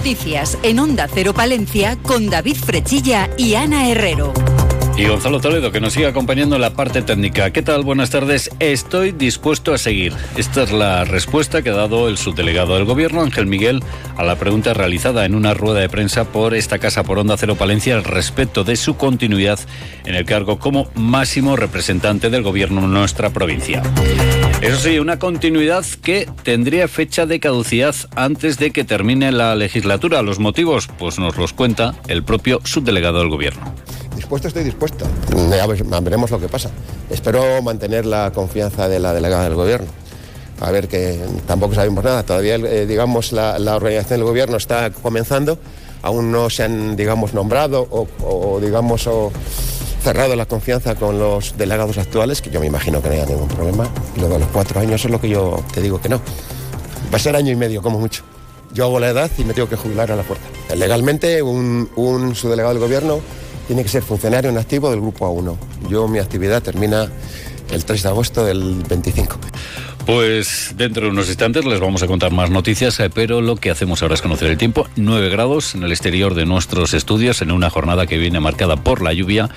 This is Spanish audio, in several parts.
Noticias en Onda Cero Palencia con David Frechilla y Ana Herrero. Y Gonzalo Toledo, que nos sigue acompañando en la parte técnica. ¿Qué tal? Buenas tardes. Estoy dispuesto a seguir. Esta es la respuesta que ha dado el subdelegado del Gobierno, Ángel Miguel, a la pregunta realizada en una rueda de prensa por esta casa por Onda Cero Palencia al respecto de su continuidad en el cargo como máximo representante del Gobierno en nuestra provincia. Eso sí, una continuidad que tendría fecha de caducidad antes de que termine la legislatura. Los motivos, pues nos los cuenta el propio subdelegado del Gobierno. Dispuesto estoy dispuesto. Ya veremos lo que pasa. Espero mantener la confianza de la delegada del gobierno. A ver que tampoco sabemos nada. Todavía, eh, digamos, la, organización del gobierno está comenzando. Aún no se han, digamos, nombrado o, digamos, o cerrado la confianza con los delegados actuales, que yo me imagino que no haya ningún problema. Luego a los cuatro años es lo que yo te digo que no. Va a ser año y medio, como mucho. Yo hago la edad y me tengo que jubilar a la puerta. Legalmente, un, un subdelegado del gobierno tiene que ser funcionario en activo del Grupo A1. Yo mi actividad termina el 3 de agosto del 25. Pues dentro de unos instantes les vamos a contar más noticias, eh, pero lo que hacemos ahora es conocer el tiempo. 9 grados en el exterior de nuestros estudios en una jornada que viene marcada por la lluvia.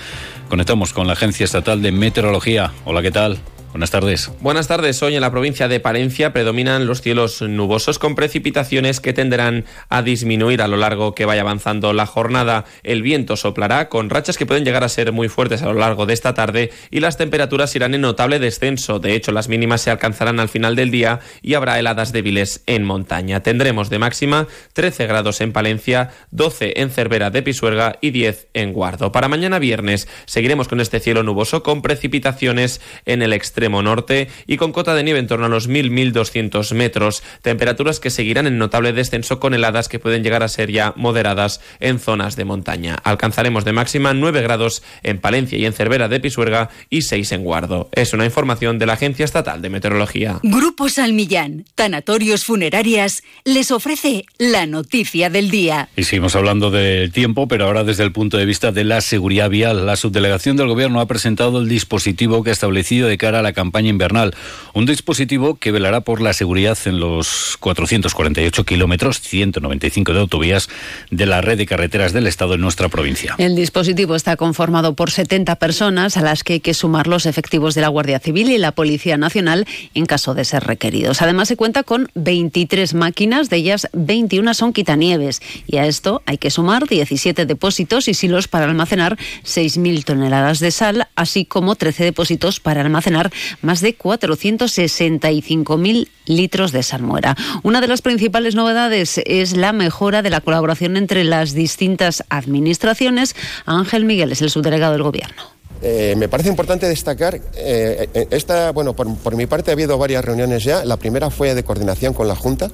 Conectamos con la Agencia Estatal de Meteorología. Hola, ¿qué tal? Buenas tardes. Buenas tardes. Hoy en la provincia de Palencia predominan los cielos nubosos con precipitaciones que tenderán a disminuir a lo largo que vaya avanzando la jornada. El viento soplará con rachas que pueden llegar a ser muy fuertes a lo largo de esta tarde y las temperaturas irán en notable descenso. De hecho, las mínimas se alcanzarán al final del día y habrá heladas débiles en montaña. Tendremos de máxima 13 grados en Palencia, 12 en Cervera de Pisuerga y 10 en Guardo. Para mañana viernes seguiremos con este cielo nuboso con precipitaciones en el extremo norte y con cota de nieve en torno a los 1.000-1.200 metros. Temperaturas que seguirán en notable descenso con heladas que pueden llegar a ser ya moderadas en zonas de montaña. Alcanzaremos de máxima 9 grados en Palencia y en Cervera de Pisuerga y 6 en Guardo. Es una información de la Agencia Estatal de Meteorología. Grupo Salmillán, Tanatorios Funerarias, les ofrece la noticia del día. Y seguimos hablando del tiempo, pero ahora desde el punto de vista de la seguridad vial. La subdelegación del Gobierno ha presentado el dispositivo que ha establecido de cara a la campaña invernal. Un dispositivo que velará por la seguridad en los 448 kilómetros, 195 de autovías de la red de carreteras del Estado en nuestra provincia. El dispositivo está conformado por 70 personas a las que hay que sumar los efectivos de la Guardia Civil y la Policía Nacional en caso de ser requeridos. Además, se cuenta con 23 máquinas, de ellas 21 son quitanieves. Y a esto hay que sumar 17 depósitos y silos para almacenar 6.000 toneladas de sal, así como 13 depósitos para almacenar más de 465.000 litros de salmuera. Una de las principales novedades es la mejora de la colaboración entre las distintas administraciones. Ángel Miguel es el subdelegado del Gobierno. Eh, me parece importante destacar, eh, eh, esta, bueno, por, mi parte ha habido varias reuniones ya. La primera fue de coordinación con la Junta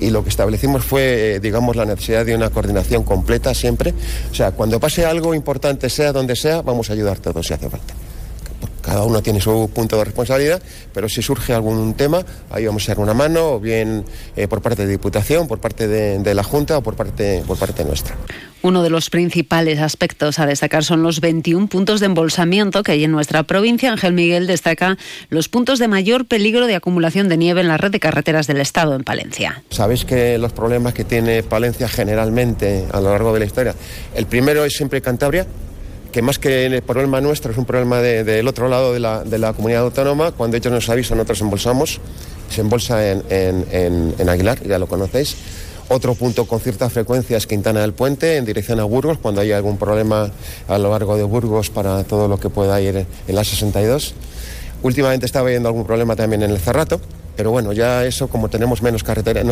y lo que establecimos fue, digamos, la necesidad de una coordinación completa siempre. O sea, cuando pase algo importante, sea donde sea, vamos a ayudar todos si hace falta cada uno tiene su punto de responsabilidad, pero si surge algún tema, ahí vamos a dar una mano, o bien eh, por parte de Diputación, por parte de, la Junta o por parte, por parte nuestra. Uno de los principales aspectos a destacar son los 21 puntos de embolsamiento que hay en nuestra provincia. Ángel Miguel destaca los puntos de mayor peligro de acumulación de nieve en la red de carreteras del Estado en Palencia. Sabéis que los problemas que tiene Palencia generalmente a lo largo de la historia, el primero es siempre Cantabria, que más que el problema nuestro es un problema del otro lado de la, de la, comunidad autónoma. Cuando ellos nos avisan, nosotros embolsamos. Se embolsa en, en, en, Aguilar, ya lo conocéis. Otro punto con cierta frecuencia es Quintana del Puente, en dirección a Burgos, cuando hay algún problema a lo largo de Burgos para todo lo que pueda ir en la 62. Últimamente estaba habiendo algún problema también en el Cerrato, pero bueno, ya eso, como tenemos menos carretera,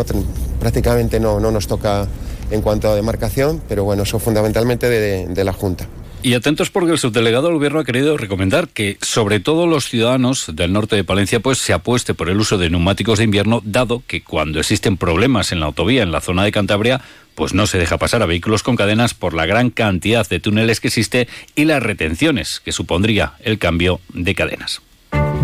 prácticamente no, no nos toca en cuanto a demarcación, pero bueno, eso fundamentalmente de la Junta. Y atentos porque el subdelegado del gobierno ha querido recomendar que sobre todo los ciudadanos del norte de Palencia pues se apueste por el uso de neumáticos de invierno, dado que cuando existen problemas en la autovía en la zona de Cantabria, pues no se deja pasar a vehículos con cadenas por la gran cantidad de túneles que existe y las retenciones que supondría el cambio de cadenas.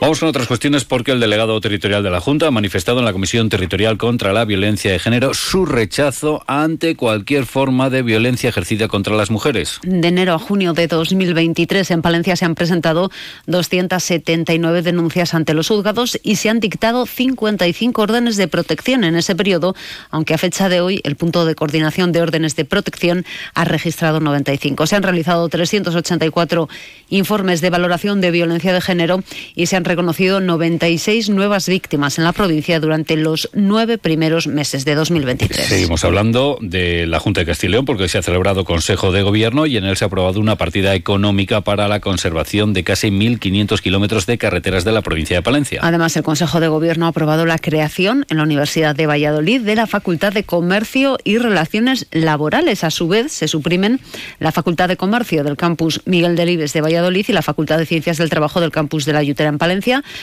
Vamos con otras cuestiones porque el delegado territorial de la Junta ha manifestado en la Comisión Territorial contra la Violencia de Género su rechazo ante cualquier forma de violencia ejercida contra las mujeres. De enero a junio de 2023 en Palencia se han presentado 279 denuncias ante los juzgados y se han dictado 55 órdenes de protección en ese periodo, aunque a fecha de hoy el punto de coordinación de órdenes de protección ha registrado 95. Se han realizado 384 informes de valoración de violencia de género y se han reconocido 96 nuevas víctimas en la provincia durante los nueve primeros meses de 2023. Seguimos hablando de la Junta de Castilla porque se ha celebrado Consejo de Gobierno y en él se ha aprobado una partida económica para la conservación de casi 1.500 kilómetros de carreteras de la provincia de Palencia. Además, el Consejo de Gobierno ha aprobado la creación en la Universidad de Valladolid de la Facultad de Comercio y Relaciones Laborales. A su vez, se suprimen la Facultad de Comercio del campus Miguel Delibes de Valladolid y la Facultad de Ciencias del Trabajo del campus de la Yutera en Palencia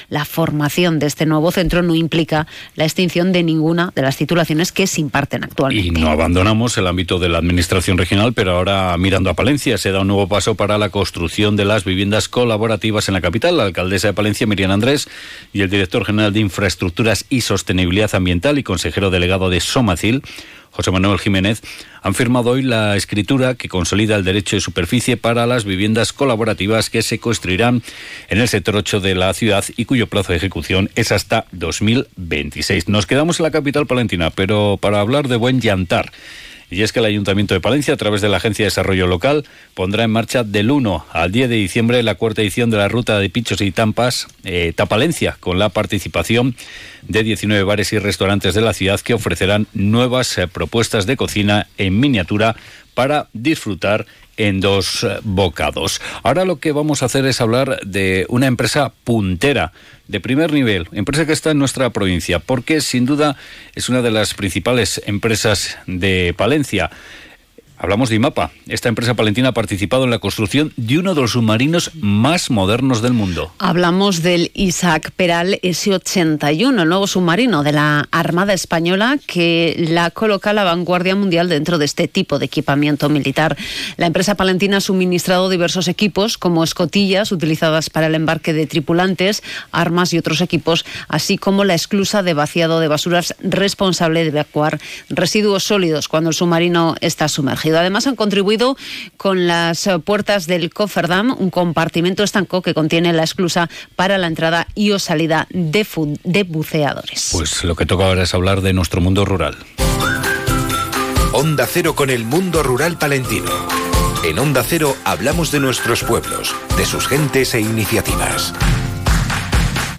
la formación de este nuevo centro no implica la extinción de ninguna de las titulaciones que se imparten actualmente. Y no abandonamos el ámbito de la administración regional, pero ahora mirando a Palencia se da un nuevo paso para la construcción de las viviendas colaborativas en la capital. La alcaldesa de Palencia, Miriam Andrés, y el director general de Infraestructuras y Sostenibilidad Ambiental y consejero delegado de Somacil, José Manuel Jiménez, han firmado hoy la escritura que consolida el derecho de superficie para las viviendas colaborativas que se construirán en el sector 8 de la ciudad y cuyo plazo de ejecución es hasta 2026. Nos quedamos en la capital palentina, pero para hablar de buen llantar. Y es que el Ayuntamiento de Palencia, a través de la Agencia de Desarrollo Local, pondrá en marcha del 1 al 10 de diciembre la cuarta edición de la Ruta de Pichos y Tampas eh, Tapalencia, con la participación de 19 bares y restaurantes de la ciudad que ofrecerán nuevas eh, propuestas de cocina en miniatura para disfrutar en dos bocados. Ahora lo que vamos a hacer es hablar de una empresa puntera de primer nivel, empresa que está en nuestra provincia, porque sin duda es una de las principales empresas de Palencia. Hablamos de IMAPA. Esta empresa palentina ha participado en la construcción de uno de los submarinos más modernos del mundo. Hablamos del Isaac Peral S-81, el nuevo submarino de la Armada Española que la coloca a la vanguardia mundial dentro de este tipo de equipamiento militar. La empresa palentina ha suministrado diversos equipos como escotillas utilizadas para el embarque de tripulantes, armas y otros equipos, así como la esclusa de vaciado de basuras responsable de evacuar residuos sólidos cuando el submarino está sumergido. Además, han contribuido con las puertas del coferdam, un compartimento estanco que contiene la esclusa para la entrada y o salida de, de buceadores. Pues lo que toca ahora es hablar de nuestro mundo rural. Onda Cero con el mundo rural palentino. En Onda Cero hablamos de nuestros pueblos, de sus gentes e iniciativas.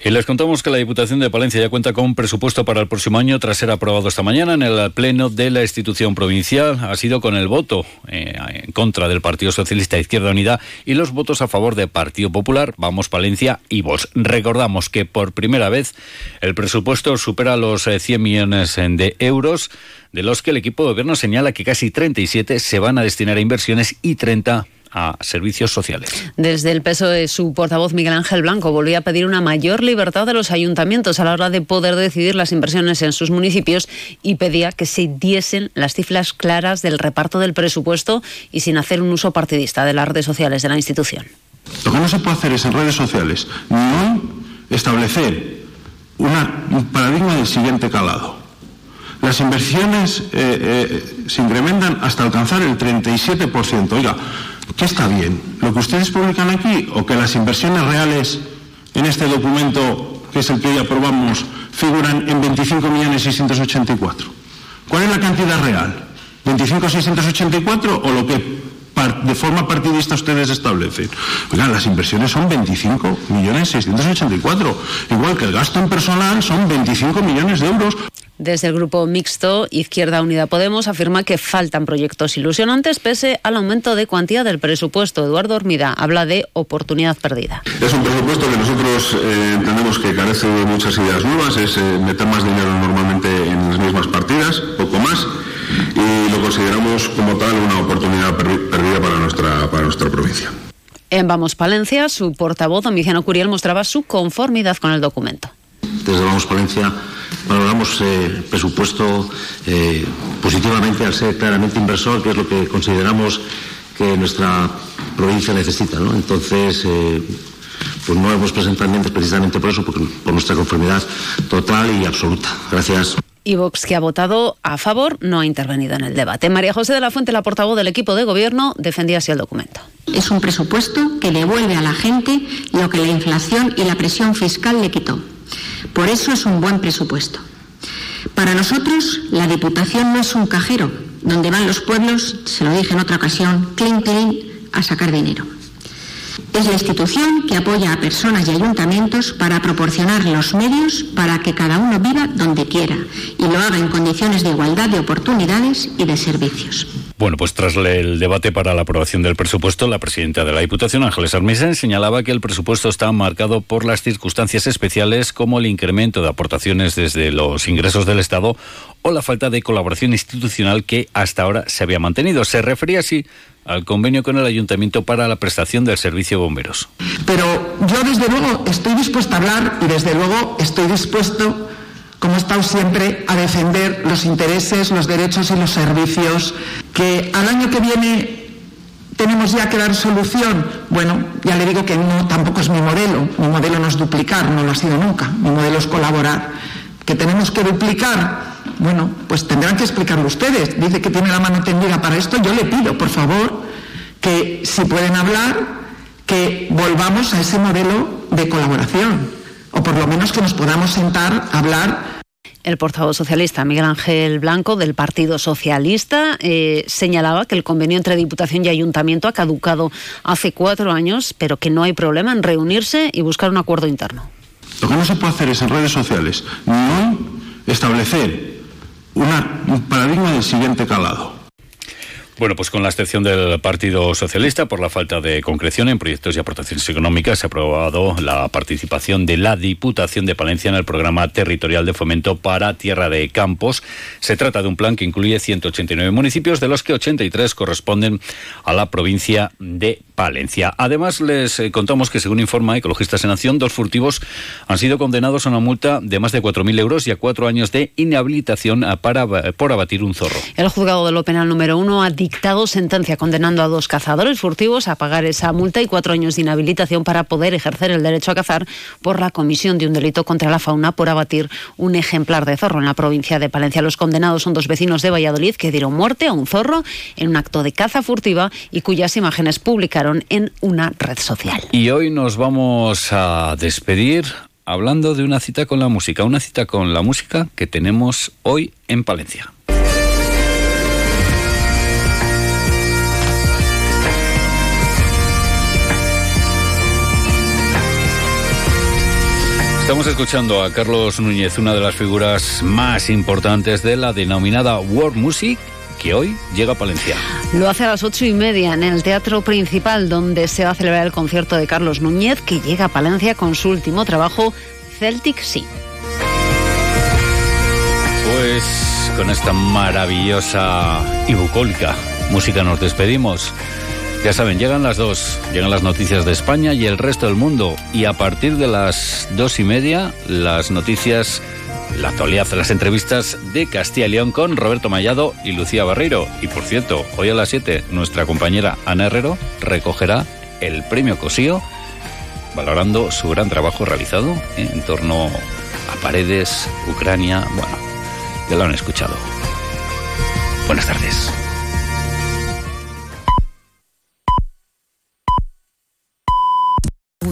Y les contamos que la Diputación de Palencia ya cuenta con un presupuesto para el próximo año tras ser aprobado esta mañana en el pleno de la institución provincial. Ha sido con el voto eh, en contra del Partido Socialista Izquierda Unida y los votos a favor de Partido Popular, Vamos Palencia y Vos. Recordamos que por primera vez el presupuesto supera los 100 eh, millones de euros, de los que el equipo de gobierno señala que casi 37 se van a destinar a inversiones y 30 a servicios sociales. Desde el peso de su portavoz Miguel Ángel Blanco volvió a pedir una mayor libertad de los ayuntamientos a la hora de poder decidir las inversiones en sus municipios y pedía que se diesen las cifras claras del reparto del presupuesto y sin hacer un uso partidista de las redes sociales de la institución. Lo que no se puede hacer es en redes sociales no establecer un paradigma del siguiente calado. Las inversiones eh, eh, se incrementan hasta alcanzar el 37%. Oiga, ¿Qué está bien? ¿Lo que ustedes publican aquí o que las inversiones reales en este documento, que es el que hoy aprobamos, figuran en 25.684? ¿Cuál es la cantidad real? ¿25.684 o lo que de forma partidista ustedes establecen? Oigan, las inversiones son 25.684, igual que el gasto en personal son 25 millones de euros. Desde el grupo mixto Izquierda Unida Podemos afirma que faltan proyectos ilusionantes pese al aumento de cuantía del presupuesto. Eduardo Hormida habla de oportunidad perdida. Es un presupuesto que nosotros eh, entendemos que carece de muchas ideas nuevas, es eh, meter más dinero normalmente en las mismas partidas, poco más, y lo consideramos como tal una oportunidad perdida para nuestra, para nuestra provincia. En Vamos Palencia, su portavoz, Domiciano Curiel, mostraba su conformidad con el documento. Desde Vamos Palencia valoramos el eh, presupuesto eh, positivamente al ser claramente inversor, que es lo que consideramos que nuestra provincia necesita. Entonces, eh, pues no hemos presentado enmiendas precisamente por eso, por nuestra conformidad total y absoluta. Gracias. Y Vox, que ha votado a favor, no ha intervenido en el debate. María José de la Fuente, la portavoz del equipo de gobierno, defendía así el documento. Es un presupuesto que devuelve a la gente lo que la inflación y la presión fiscal le quitó. Por eso es un buen presupuesto. Para nosotros, la Diputación no es un cajero donde van los pueblos, se lo dije en otra ocasión, clean, clean, a sacar dinero. Es la institución que apoya a personas y ayuntamientos para proporcionar los medios para que cada uno viva donde quiera y lo haga en condiciones de igualdad de oportunidades y de servicios. Bueno, pues tras el debate para la aprobación del presupuesto, la presidenta de la Diputación, Ángeles Armisen, señalaba que el presupuesto está marcado por las circunstancias especiales como el incremento de aportaciones desde los ingresos del Estado o la falta de colaboración institucional que hasta ahora se había mantenido. Se refería así al convenio con el ayuntamiento para la prestación del servicio bomberos. Pero yo desde luego estoy dispuesta a hablar y desde luego estoy dispuesto como he estado siempre, a defender los intereses, los derechos y los servicios, que al año que viene tenemos ya que dar solución. Bueno, ya le digo que no, tampoco es mi modelo. Mi modelo no es duplicar, no lo ha sido nunca. Mi modelo es colaborar. Que tenemos que duplicar, bueno, pues tendrán que explicarlo ustedes. Dice que tiene la mano tendida para esto. Yo le pido, por favor, que si pueden hablar, que volvamos a ese modelo de colaboración o por lo menos que nos podamos sentar a hablar el portavoz socialista Miguel Ángel Blanco del Partido Socialista eh, señalaba que el convenio entre Diputación y Ayuntamiento ha caducado hace cuatro años, pero que no hay problema en reunirse y buscar un acuerdo interno. Lo que no se puede hacer es en redes sociales no establecer un paradigma del siguiente calado. Bueno, pues con la excepción del Partido Socialista, por la falta de concreción en proyectos y aportaciones económicas, se ha aprobado la participación de la Diputación de Palencia en el programa territorial de fomento para Tierra de Campos. Se trata de un plan que incluye 189 municipios, de los que 83 corresponden a la provincia de Palencia. Además, les eh, contamos que, según informa Ecologistas en Acción, dos furtivos han sido condenados a una multa de más de 4.000 euros y a cuatro años de inhabilitación para, por abatir un zorro. El juzgado de lo penal número uno ha dictado sentencia condenando a dos cazadores furtivos a pagar esa multa y cuatro años de inhabilitación para poder ejercer el derecho a cazar por la comisión de un delito contra la fauna por abatir un ejemplar de zorro en la provincia de Palencia. Los condenados son dos vecinos de Valladolid que dieron muerte a un zorro en un acto de caza furtiva y cuyas imágenes publicaron en una red social. Y hoy nos vamos a despedir hablando de una cita con la música, una cita con la música que tenemos hoy en Palencia. Estamos escuchando a Carlos Núñez, una de las figuras más importantes de la denominada World Music, que hoy llega a Palencia. Lo hace a las ocho y media en el Teatro Principal, donde se va a celebrar el concierto de Carlos Núñez, que llega a Palencia con su último trabajo, Celtic Sea. Pues con esta maravillosa y bucólica música nos despedimos. Ya saben, llegan las dos, llegan las noticias de España y el resto del mundo. Y a partir de las dos y media, las noticias, la actualidad, las entrevistas de Castilla y León con Roberto Mallado y Lucía Barreiro. Y por cierto, hoy a las siete, nuestra compañera Ana Herrero recogerá el premio Cosío, valorando su gran trabajo realizado en torno a paredes, Ucrania. Bueno, ya lo han escuchado. Buenas tardes.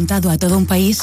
a todo un país